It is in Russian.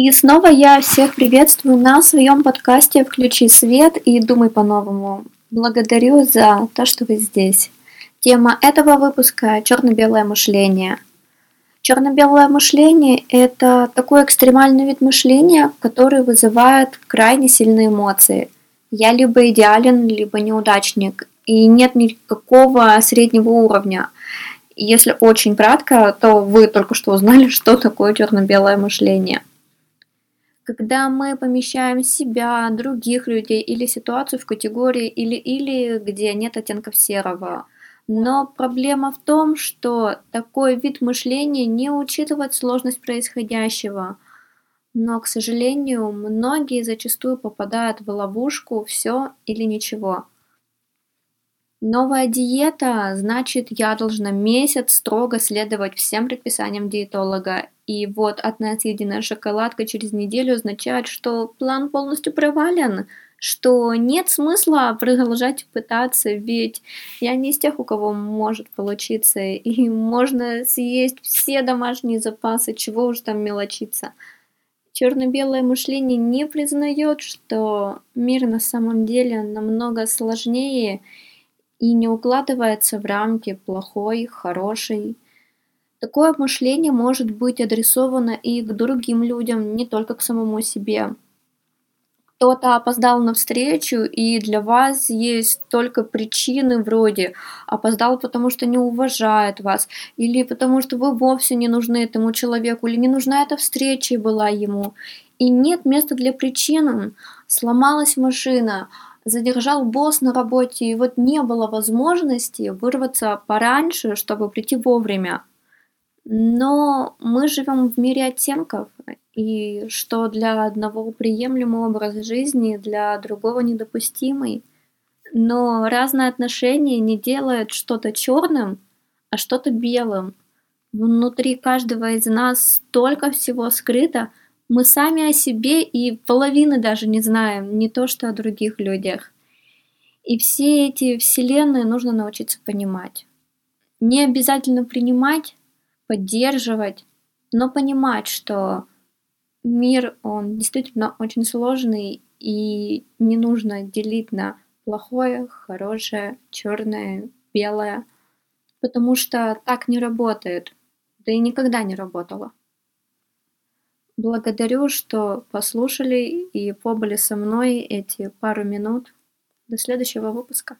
И снова я всех приветствую на своем подкасте «Включи свет и думай по-новому». Благодарю за то, что вы здесь. Тема этого выпуска – черно-белое мышление. Черно-белое мышление – это такой экстремальный вид мышления, который вызывает крайне сильные эмоции. Я либо идеален, либо неудачник, и нет никакого среднего уровня. Если очень кратко, то вы только что узнали, что такое черно-белое мышление – когда мы помещаем себя, других людей или ситуацию в категории или-или, где нет оттенков серого. Но проблема в том, что такой вид мышления не учитывает сложность происходящего. Но, к сожалению, многие зачастую попадают в ловушку все или ничего. Новая диета значит, я должна месяц строго следовать всем предписаниям диетолога. И вот одна съеденная шоколадка через неделю означает, что план полностью провален, что нет смысла продолжать пытаться, ведь я не из тех, у кого может получиться, и можно съесть все домашние запасы, чего уж там мелочиться. Черно-белое мышление не признает, что мир на самом деле намного сложнее, и не укладывается в рамки плохой, хороший. Такое мышление может быть адресовано и к другим людям, не только к самому себе. Кто-то опоздал на встречу, и для вас есть только причины вроде опоздал, потому что не уважает вас, или потому что вы вовсе не нужны этому человеку, или не нужна эта встреча была ему. И нет места для причин. Сломалась машина, задержал босс на работе, и вот не было возможности вырваться пораньше, чтобы прийти вовремя. Но мы живем в мире оттенков, и что для одного приемлемый образ жизни, для другого недопустимый. Но разное отношение не делает что-то черным, а что-то белым. Внутри каждого из нас столько всего скрыто, мы сами о себе и половины даже не знаем, не то что о других людях. И все эти вселенные нужно научиться понимать. Не обязательно принимать, поддерживать, но понимать, что мир, он действительно очень сложный, и не нужно делить на плохое, хорошее, черное, белое, потому что так не работает, да и никогда не работало. Благодарю, что послушали и побыли со мной эти пару минут. До следующего выпуска.